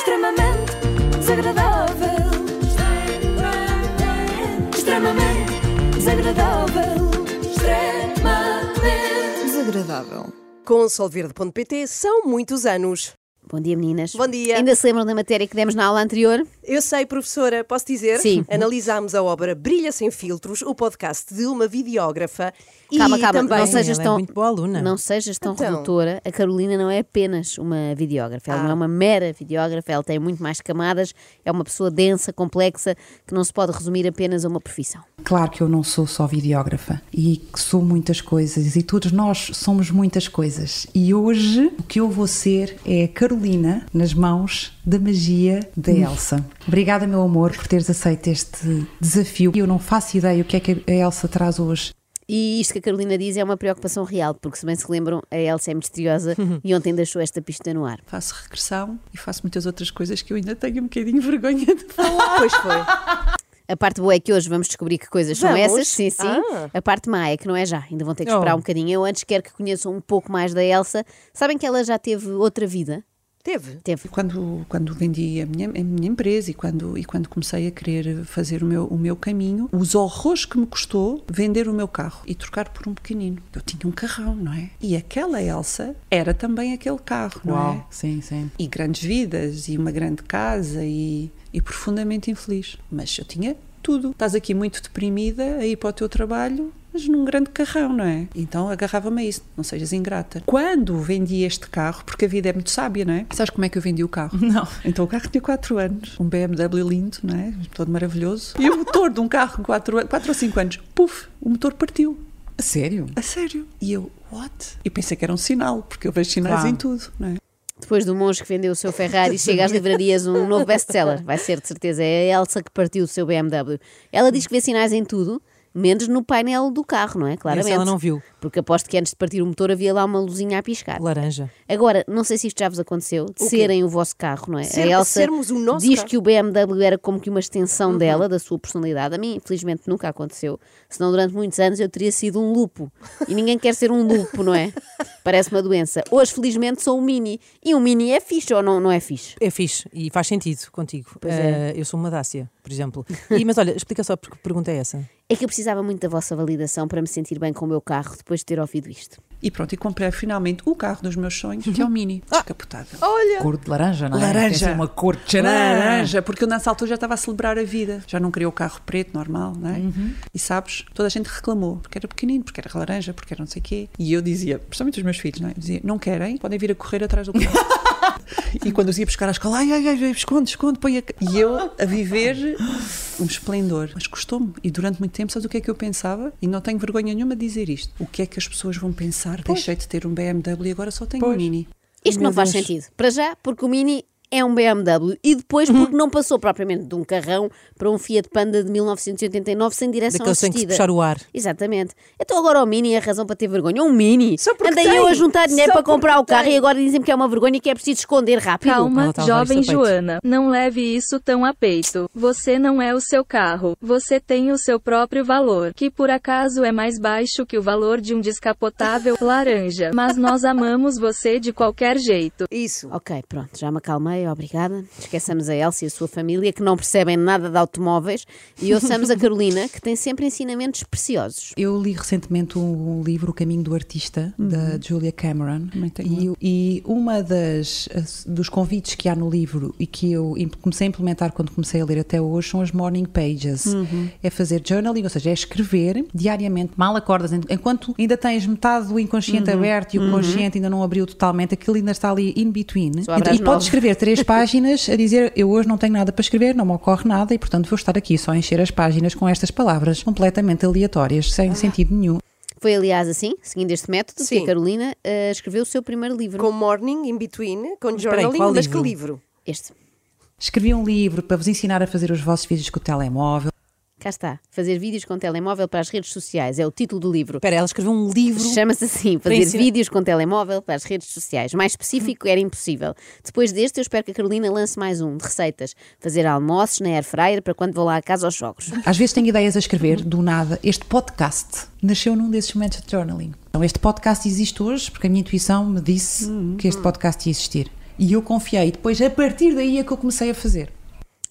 extremamente desagradável. Extremamente desagradável. Extremamente Desagradável. Com Solverde.pt são muitos anos. Bom dia, meninas. Bom dia. Ainda se lembram da matéria que demos na aula anterior? Eu sei, professora, posso dizer? Sim. Analisámos a obra Brilha Sem Filtros, o podcast de uma videógrafa. Calma, e calma, também... não sejas é tão. muito boa aluna. Não sejas tão Então. redutora. A Carolina não é apenas uma videógrafa, ela Ah. não é uma mera videógrafa, ela tem muito mais camadas, é uma pessoa densa, complexa, que não se pode resumir apenas a uma profissão. Claro que eu não sou só videógrafa e que sou muitas coisas e todos nós somos muitas coisas. E hoje o que eu vou ser é a Carolina nas mãos da magia da Elsa. Obrigada, meu amor, por teres aceito este desafio. Eu não faço ideia o que é que a Elsa traz hoje. E isto que a Carolina diz é uma preocupação real, porque se bem se lembram, a Elsa é misteriosa e ontem deixou esta pista no ar. Faço regressão e faço muitas outras coisas que eu ainda tenho um bocadinho vergonha de falar. Pois foi. A parte boa é que hoje vamos descobrir que coisas são Vamos? essas, sim, sim. Ah. A parte má é que não é já, ainda vão ter que esperar Oh. um bocadinho. Eu antes quero que conheçam um pouco mais da Elsa. Sabem que ela já teve outra vida? Teve. Teve. Quando, quando vendi a minha, a minha empresa e quando, e quando comecei a querer fazer o meu, o meu caminho, os horrores que me custou vender o meu carro e trocar por um pequenino. Eu tinha um carrão, não é? E aquela Elsa era também aquele carro, não é? Sim, sim. E grandes vidas e uma grande casa e, e profundamente infeliz. Mas eu tinha tudo. Estás aqui muito deprimida a ir para o teu trabalho, mas num grande carrão, não é? Então agarrava-me a isso, não sejas ingrata. Quando vendi este carro, porque a vida é muito sábia, não é? Sabes como é que eu vendi o carro? Não. Então o carro tinha 4 anos, um BMW lindo, não é? Todo maravilhoso. E o motor de um carro com 4 ou 5 anos, puf, o motor partiu. A sério? A sério. E eu, what? E pensei que era um sinal, porque eu vejo sinais Claro. em tudo, não é? Depois do monge que vendeu o seu Ferrari, chega às livrarias um novo best-seller. Vai ser, de certeza. É a Elsa que partiu o seu BMW. Ela diz que vê sinais em tudo, menos no painel do carro, não é? Claramente. ela não viu. Porque aposto que antes de partir o motor havia lá uma luzinha a piscar. Laranja. Agora, não sei se isto já vos aconteceu, de serem o vosso carro, não é? Ser- a Elsa sermos o nosso diz carro. que o BMW era como que uma extensão Uhum. dela, da sua personalidade. A mim, infelizmente, nunca aconteceu. Senão, durante muitos anos, eu teria sido um lupo. E ninguém quer ser um lupo, não é? Parece uma doença. Hoje, felizmente, sou um mini. E um mini é fixe ou não, não é fixe? É fixe e faz sentido contigo. Pois é. Eh, eu sou uma Dácia, por exemplo. E, mas olha, explica só porque pergunta é essa. É que eu precisava muito da vossa validação para me sentir bem com o meu carro depois de ter ouvido isto. E pronto, e comprei finalmente o carro dos meus sonhos, que é o Mini, descapotável. Olha. Cor de laranja, não é? Laranja. Tem assim uma cor de. Laranja, porque eu nessa altura já estava a celebrar a vida. Já não queria o carro preto, normal, não é? E sabes, toda a gente reclamou, porque era pequenino, porque era laranja, porque era não sei o quê. E eu dizia, principalmente os meus filhos, não é? Eu dizia, não querem? Podem vir a correr atrás do carro. e quando os ia buscar à escola, ai, ai, ai, esconde, esconde, põe a... ca-". E eu a viver um esplendor. Mas custou-me. E durante muito tempo, sabes o que é que eu pensava? E não tenho vergonha nenhuma de dizer isto. O que é que as pessoas vão pensar? Deixei de ter um BMW e agora só tenho um Pois. Mini. Isto Meu não faz Deus. sentido. Para já, porque o Mini é um BMW e depois porque não passou propriamente de um carrão para um Fiat Panda de 1989 sem direção Daqueles que têm que se assistida. puxar o ar. Exatamente. Então agora o Mini é a razão para ter vergonha. Um Mini. Só porque Andei tem. eu a juntar dinheiro Só para comprar o carro tem. e agora dizem-me que é uma vergonha e que é preciso esconder rápido. Calma, tá jovem. Joana. Não leve isso tão a peito. Você não é o seu carro. Você tem o seu próprio valor, que por acaso é mais baixo que o valor de um descapotável laranja. Mas nós amamos você de qualquer jeito. Isso. Ok, pronto, já me acalmei, obrigada. Esqueçamos a Elsa e a sua família que não percebem nada de automóveis e ouçamos a Carolina que tem sempre ensinamentos preciosos. Eu li recentemente um livro, O Caminho do Artista, da Julia Cameron. E, e uma das as- dos convites que há no livro e que eu comecei a implementar quando comecei a ler até hoje são as morning pages. É fazer journaling, ou seja, é escrever diariamente, mal acordas, en- enquanto ainda tens metade do inconsciente aberto e o consciente ainda não abriu totalmente, aquilo ainda está ali in between. E, e podes escrever três páginas a dizer eu hoje não tenho nada para escrever, não me ocorre nada e portanto vou estar aqui só a encher as páginas com estas palavras completamente aleatórias, sem sentido nenhum. Foi, aliás, assim, seguindo este método, que Sim. a Carolina eh, escreveu o seu primeiro livro. Com Morning, In Between, com journaling, qual mas livro? que livro? Este. Escrevi um livro para vos ensinar a fazer os vossos vídeos com o telemóvel. Cá está. Fazer vídeos com telemóvel para as redes sociais. É o título do livro. Espera, ela escreveu um livro. Chama-se assim, fazer ensinar- vídeos com telemóvel para as redes sociais. Mais específico era impossível. Depois deste, eu espero que a Carolina lance mais um, de receitas. Fazer almoços na air fryer para quando vou lá à casa aos jogos. Às vezes tenho ideias a escrever, do nada. Este podcast nasceu num desses momentos de journaling. Então, este podcast existe hoje porque a minha intuição me disse que este podcast ia existir. E eu confiei. Depois, a partir daí é que eu comecei a fazer.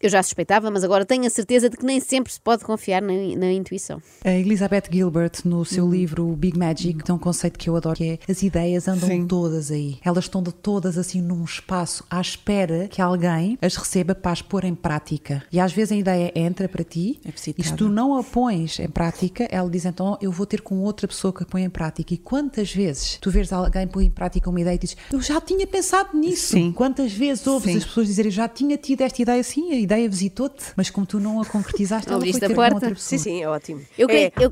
Eu já suspeitava, mas agora tenho a certeza de que nem sempre se pode confiar na, na intuição. A Elizabeth Gilbert, no seu livro Big Magic, tem um conceito que eu adoro, que é as ideias andam Sim. todas aí. Elas estão de todas assim num espaço à espera que alguém as receba para as pôr em prática. E às vezes a ideia entra para ti É e se tu não a pões em prática, ela diz então eu vou ter com outra pessoa que a põe em prática. E quantas vezes tu vês alguém pôr em prática uma ideia e dizes eu já tinha pensado nisso. Sim. Quantas vezes ouves Sim. as pessoas dizerem eu já tinha tido esta ideia assim, a ideia visitou-te, mas como tu não a concretizaste, ela foi ter com outra pessoa. Sim, sim, é ótimo. Eu creio É, eu,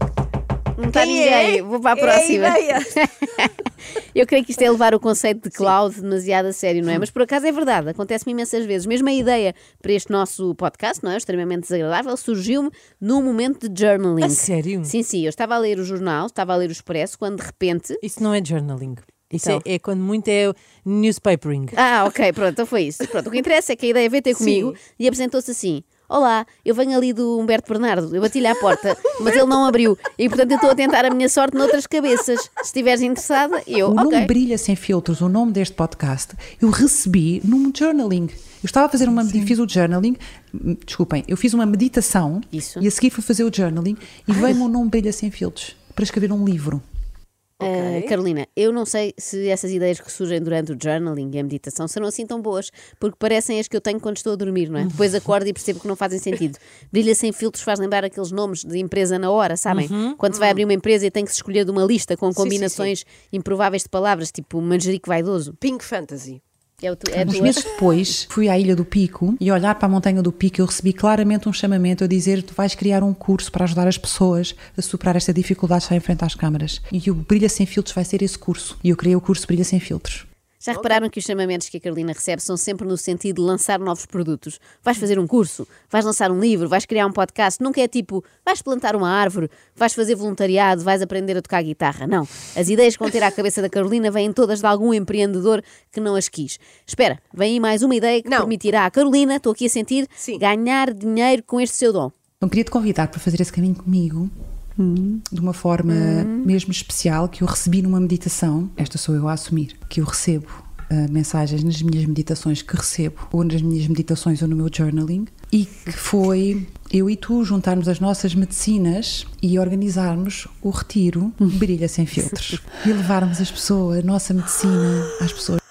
não está ninguém, é? vou para a É a próxima. ideia. eu creio que isto é levar o conceito de cloud demasiado a sério, não é? Mas por acaso é verdade, acontece-me imensas vezes. Mesmo a ideia para este nosso podcast, não é? Extremamente desagradável, surgiu-me num momento de journaling. A sério? Sim, sim, eu estava a ler o jornal, estava a ler o Expresso, quando de repente. Isso não é journaling. Isso Então. é, é quando muito é newspapering. Ah, ok, pronto, então foi isso. Pronto, o que interessa é que a ideia veio ter comigo e apresentou-se assim. Olá, eu venho ali do Humberto Bernardo, eu bati-lhe à porta, mas ele não abriu e portanto eu estou a tentar a minha sorte noutras cabeças. Se estiveres interessada, eu, O nome ok. Brilha Sem Filtros, o nome deste podcast, eu recebi num journaling. Eu estava a fazer uma fiz o journaling, hum, desculpem, eu fiz uma meditação Isso. e a seguir fui fazer o journaling e veio-me o nome Brilha Sem Filtros para escrever um livro. Ah, Carolina, eu não sei se essas ideias que surgem durante o journaling e a meditação serão assim tão boas, porque parecem as que eu tenho quando estou a dormir, não é? Depois acordo e percebo que não fazem sentido. Brilha sem filtros faz lembrar aqueles nomes de empresa na hora, sabem? Quando se vai abrir uma empresa e tem que se escolher de uma lista com sim, combinações improváveis de palavras, tipo manjerico vaidoso. Pink Fantasy. É, tu, é Uns meses depois, fui à Ilha do Pico e olhar para a Montanha do Pico, eu recebi claramente um chamamento a dizer: Tu vais criar um curso para ajudar as pessoas a superar esta dificuldade de estar em frente às câmaras. E o Brilha Sem Filtros vai ser esse curso. E eu criei o curso Brilha Sem Filtros. Já repararam que os chamamentos que a Carolina recebe são sempre no sentido de lançar novos produtos? Vais fazer um curso, vais lançar um livro, vais criar um podcast. Nunca é tipo, vais plantar uma árvore, vais fazer voluntariado, vais aprender a tocar guitarra. Não. As ideias que vão ter à cabeça da Carolina vêm todas de algum empreendedor que não as quis. Espera, vem aí mais uma ideia que Não. permitirá à Carolina, estou aqui a sentir, Sim. ganhar dinheiro com este seu dom. Então queria te convidar para fazer esse caminho comigo. De uma forma mesmo especial que eu recebi numa meditação, esta sou eu a assumir, que eu recebo ah, mensagens nas minhas meditações que recebo, ou nas minhas meditações ou no meu journaling, e que foi eu e tu juntarmos as nossas medicinas e organizarmos o retiro Brilha Sem Filtros. E levarmos as pessoas, a nossa medicina às pessoas.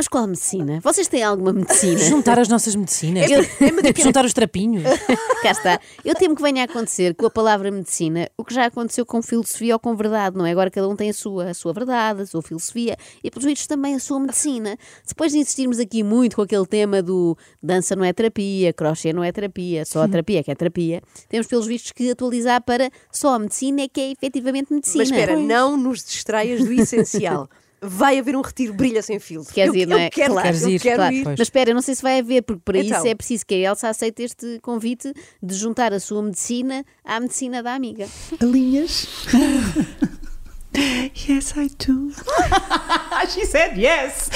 Mas qual medicina? Vocês têm alguma medicina? Juntar as nossas medicinas. Eu- Tipo, juntar os trapinhos. Cá está. Eu temo que venha a acontecer com a palavra medicina o que já aconteceu com filosofia ou com verdade, não é? Agora cada um tem a sua, a sua verdade, a sua filosofia e, pelos vistos, também a sua medicina. Depois de insistirmos aqui muito com aquele tema do dança não é terapia, crochê não é terapia, só a terapia é que é terapia, temos, pelos vistos, que atualizar para só a medicina é que é efetivamente medicina. Mas espera, não nos distraias do essencial. Vai haver um retiro brilha sem filtro. Queres eu, ir, não é? Eu quero, Claro. Queres eu ir, quero Claro. ir. Mas espera, eu não sei se vai haver, porque para Então. isso é preciso que a Elsa aceite este convite de juntar a sua medicina à medicina da amiga. Alinhas? Yes, I do. She said yes!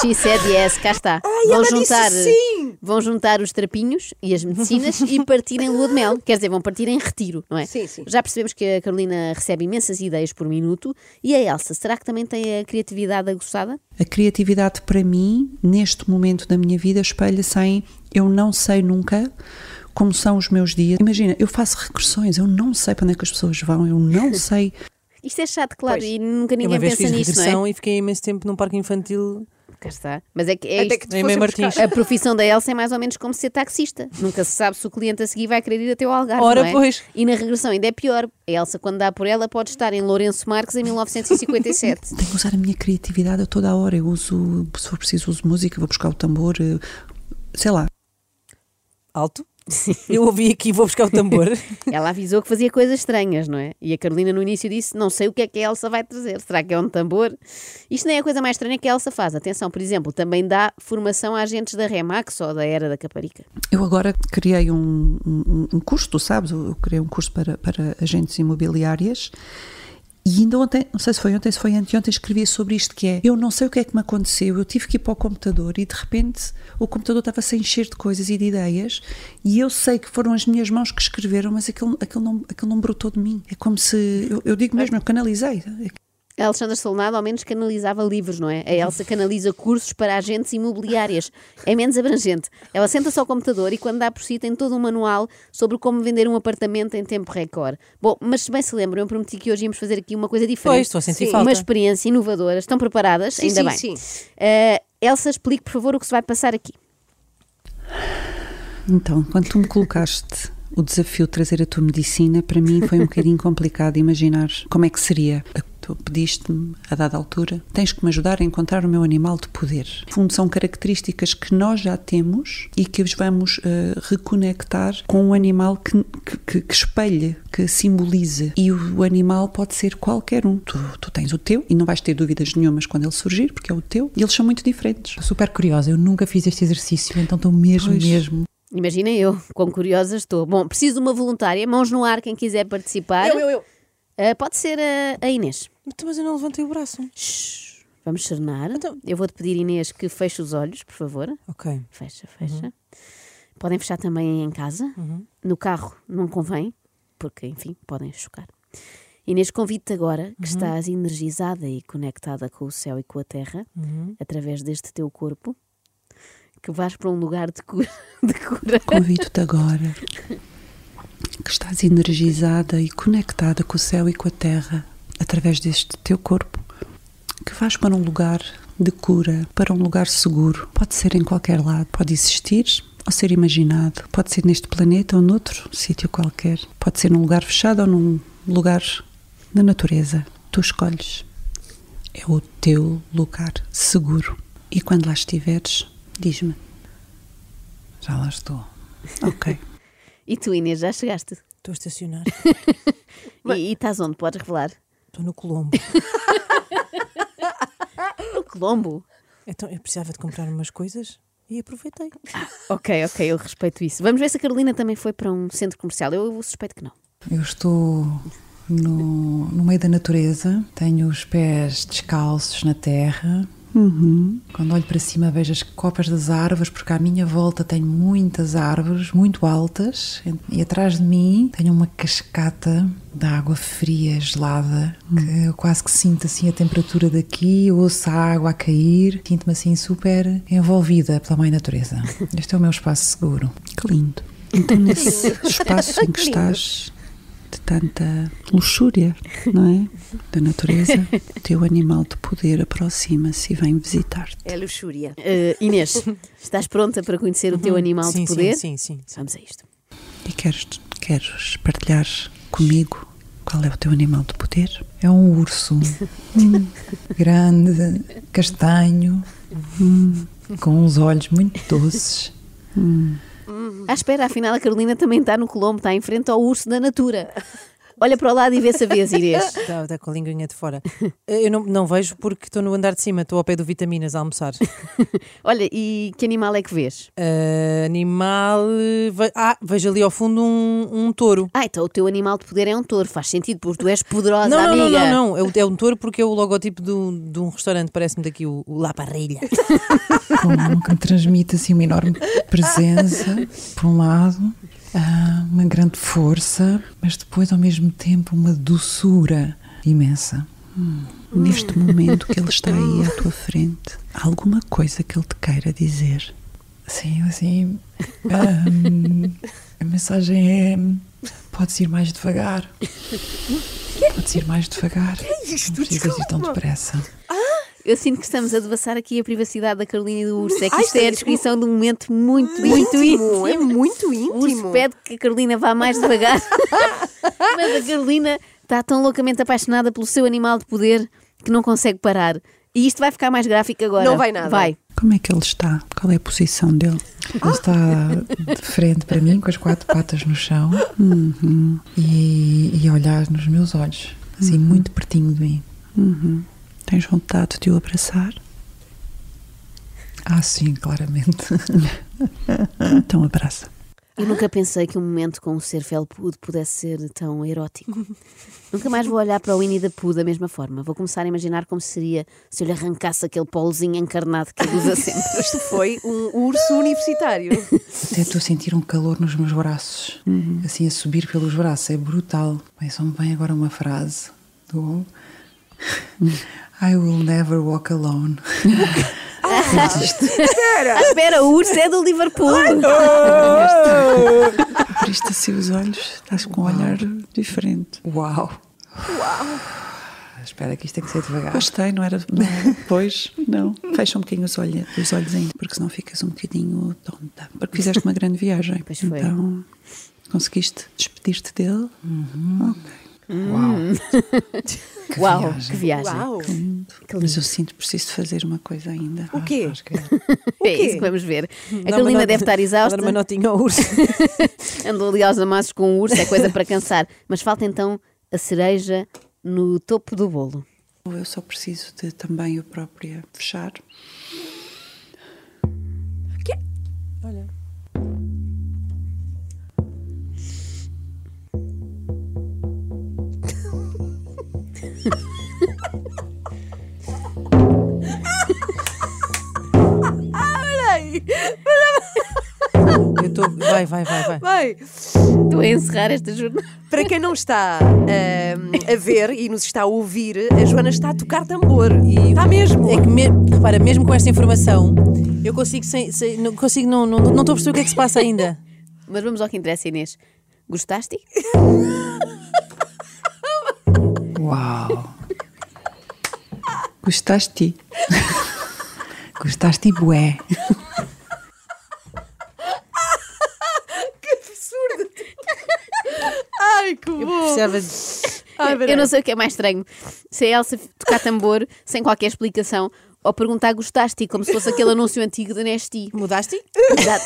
She said yes, cá está. vão, ela disse juntar, sim! vão juntar os trapinhos e as medicinas e partir em lua de mel. Quer dizer, vão partir em retiro, não é? Sim, sim. Já percebemos que a Carolina recebe imensas ideias por minuto. E a Elsa, será que também tem a criatividade aguçada? A criatividade para mim, neste momento da minha vida, espelha-se em eu não sei nunca como são os meus dias. Imagina, eu faço regressões, eu não sei para onde é que as pessoas vão, eu não sei. Isto é chato, claro, Pois. e nunca Eu ninguém uma vez pensa fiz nisto, não regressão é? e fiquei imenso tempo num parque infantil. Cá está. Mas é que é Até isto. que. Martins. A profissão da Elsa é mais ou menos como ser taxista. Nunca se sabe se o cliente a seguir vai querer ir até o Algarve. Ora, não é? pois. E na regressão ainda é pior. A Elsa, quando dá por ela, pode estar em Lourenço Marques em 1957. Tenho que usar a minha criatividade a toda a hora. Eu uso, se for preciso, uso música, vou buscar o tambor, eh, sei lá. Alto. Eu ouvi aqui, vou buscar o tambor. ela avisou que fazia coisas estranhas, não é? E a Carolina no início disse: Não sei o que é que a Elsa vai trazer. Será que é um tambor? Isto nem é a coisa mais estranha que a Elsa faz. Atenção, por exemplo, também dá formação a agentes da Remax ou da Era da Caparica. Eu agora criei um, um, um curso, tu sabes, eu criei um curso para, para agentes imobiliárias e ainda ontem, não sei se foi ontem, se foi anteontem, escrevi sobre isto que é, eu não sei o que é que me aconteceu, eu tive que ir para o computador e de repente o computador estava-se a encher de coisas e de ideias e eu sei que foram as minhas mãos que escreveram, mas aquilo, aquilo, não, aquilo não brotou de mim. É como se, eu, eu digo mesmo, eu canalizei. A Alexandra Solnado ao menos canalizava livros, não é? A Elsa canaliza cursos para agentes imobiliárias. É menos abrangente. Ela senta-se ao computador e quando dá por si tem todo um manual sobre como vender um apartamento em tempo recorde. Bom, mas se bem se lembram, eu prometi que hoje íamos fazer aqui uma coisa diferente. Pois, estou a sentir Sim. falta. Uma experiência inovadora. Estão preparadas? Sim, Ainda sim, bem. sim. Eh, Elsa, explique, por favor, o que se vai passar aqui. Então, quando tu me colocaste o desafio de trazer a tua medicina, para mim foi um bocadinho complicado imaginar como é que seria. Tu pediste-me, a dada altura, tens que me ajudar a encontrar o meu animal de poder. No fundo, são características que nós já temos e que os vamos eh, reconectar com um animal que, que, que, que espelhe, que simbolize. E o, o animal pode ser qualquer um. Tu, tu tens o teu e não vais ter dúvidas nenhumas quando ele surgir, porque é o teu. E eles são muito diferentes. Estou super curiosa, eu nunca fiz este exercício, então estou mesmo, Pois. mesmo. Imaginem eu, quão curiosa estou. Bom, preciso de uma voluntária, mãos no ar, quem quiser participar. Eu, eu, eu. Eh, pode ser a, a Inês. Então, Mas eu não levantei o braço. Shhh, vamos serenar. Então- Eu vou-te pedir, Inês, que feche os olhos, por favor. Ok. Fecha, fecha. Podem fechar também em casa. No carro não convém, porque, enfim, podem chocar. Inês, convido-te agora, que estás energizada e conectada com o céu e com a terra, através deste teu corpo, que vais para um lugar de cura. De cura. Convido-te agora que estás energizada e conectada com o céu e com a terra através deste teu corpo, que vais para um lugar de cura, para um lugar seguro. Pode ser em qualquer lado, pode existir ou ser imaginado, pode ser neste planeta ou noutro sítio qualquer, pode ser num lugar fechado ou num lugar na natureza. Tu escolhes. É o teu lugar seguro. E quando lá estiveres, diz-me. Já lá estou. Ok. E tu, Inês, já chegaste? Estou a estacionar. E, e estás onde? Podes revelar? Estou no Colombo. No Colombo. Então eu precisava de comprar umas coisas e aproveitei. Ok, ok, eu respeito isso. Vamos ver se a Carolina também foi para um centro comercial. Eu suspeito que não. Eu estou no, no meio da natureza, tenho os pés descalços na terra. Quando olho para cima vejo as copas das árvores, porque à minha volta tenho muitas árvores, muito altas, e atrás de mim tenho uma cascata de água fria, gelada, que eu quase que sinto assim a temperatura daqui, ouço a água a cair, sinto-me assim super envolvida pela mãe natureza. Este é o meu espaço seguro. Que lindo. Então, nesse espaço em que estás, de tanta luxúria, não é? Da natureza, o teu animal de poder aproxima-se e vem visitar-te. É luxúria. Eh, Inês, estás pronta para conhecer o teu animal sim, de poder? Sim, sim, sim, sim. Vamos a isto. E queres, queres partilhar comigo qual é o teu animal de poder? É um urso Hum, grande, castanho, hum, com uns olhos muito doces. À espera, afinal a Carolina também está no Colombo, está em frente ao urso da Natura. Olha para o lado e vê se a vês, Inês. Está, está com a linguinha de fora. Eu não, não vejo porque estou no andar de cima, estou ao pé do Vitaminas a almoçar. Olha, e que animal é que vês? Ah, animal. eh, ve- Ah, vejo ali ao fundo um, um touro. Ah, então o teu animal de poder é um touro. Faz sentido, porque tu és poderosa, Não, não, não, amiga. não, não. É, o- é um touro porque é o logotipo de um, de um restaurante, parece-me daqui o, o La Parrilha. com, que transmite assim uma enorme presença, por um lado, uma grande força, mas depois ao mesmo tempo uma doçura imensa. Neste momento que ele está aí à tua frente, há alguma coisa que ele te queira dizer? Sim, assim, ah, a mensagem é: podes ir mais devagar. Podes ir mais devagar. Não precisas ir tão depressa. Eu sinto que estamos a devassar aqui a privacidade da Carolina e do urso. É que Ai, isto é a descrição de um momento muito, muito íntimo. É muito O urso íntimo. pede que a Carolina vá mais devagar. Mas a Carolina está tão loucamente apaixonada pelo seu animal de poder que não consegue parar. E isto vai ficar mais gráfico agora. Não vai nada. Vai. Como é que ele está? Qual é a posição dele? Ele está de frente para mim, com as quatro patas no chão e, e a olhar nos meus olhos, assim, muito pertinho de mim. Uhum. Tens vontade de o abraçar? Ah, sim, claramente. Então abraça. Eu nunca pensei que um momento com o ser felpudo pudesse ser tão erótico. nunca mais vou olhar para o Winnie the Pooh da mesma forma. Vou começar a imaginar como seria se eu lhe arrancasse aquele polozinho encarnado que ele usa sempre. Isto foi um urso universitário. Até estou a sentir um calor nos meus braços, assim a subir pelos braços, é brutal. Bem, só me vem agora uma frase do I will never walk alone. Ah, espera, o urso é do Liverpool. Abriste assim os olhos, estás com um olhar diferente. Uau! Uau! Espera que isto tem que ser devagar. Gostei, não era. Não pois, não. Fecha um bocadinho os, olhos, os olhos ainda, porque senão ficas um bocadinho tonta. Porque fizeste uma grande viagem. Pois foi. Então, conseguiste despedir-te dele? Ok. Uau, que viagem. Uau! Mas eu sinto preciso de fazer uma coisa ainda. O quê? É isso que vamos ver. A Carolina deve estar exausta. Dar uma notinha ao urso. Andou ali aos amassos com o urso, é coisa para cansar. Mas falta então a cereja no topo do bolo. Eu só preciso de também eu própria fechar. Eu tô... Vai, vai, vai, vai. Vai! Estou a encerrar esta jornada. Para quem não está ahm, a ver e nos está a ouvir, a Joana está a tocar tambor. E está mesmo. É que, me... repara, mesmo com esta informação, eu consigo sem. sem- não consigo, não estou não, não estou a perceber o que é que se passa ainda. Mas vamos ao que interessa, Inês. Gostaste? Uau! Gostaste? Gostaste e bué. Ai, que bom! Ai, Eu não sei o que é mais estranho. Se a Elsa tocar tambor sem qualquer explicação ou perguntar gostaste, como se fosse aquele anúncio antigo da Nesti. Mudaste? Exato.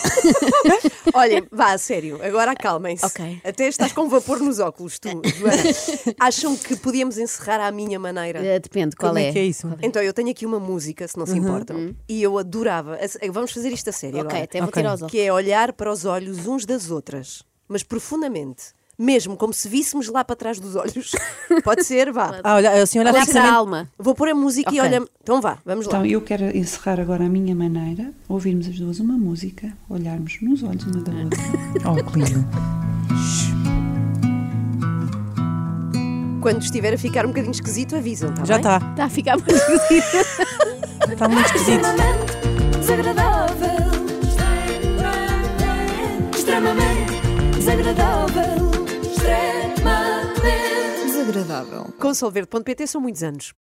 Olhem, vá, a sério, agora acalmem-se. Ok. Até estás com vapor nos óculos, tu, Joana. Acham que podíamos encerrar à minha maneira? Eh, Depende, qual Como é é? que é isso? Então, eu tenho aqui uma música, se não se importam, e eu adorava. a- Vamos fazer isto a sério Ok, agora. até vou Ok. tirar os óculos. Que é olhar para os olhos uns das outras, mas profundamente. Mesmo como se víssemos lá para trás dos olhos. Pode ser, vá. Ah, olha, assim olhar Olhar para a alma. Vou pôr a música e Ok. olha. Então vá, vamos lá. Então, eu quero encerrar agora a minha maneira, ouvirmos as duas uma música, olharmos nos olhos uma da outra. Oh, que lindo. Quando estiver a ficar um bocadinho esquisito, avisam, tá Já está. Está a ficar muito esquisito. Está muito esquisito. Extremamente desagradável. Extremamente desagradável. Solverde.pt são muitos anos.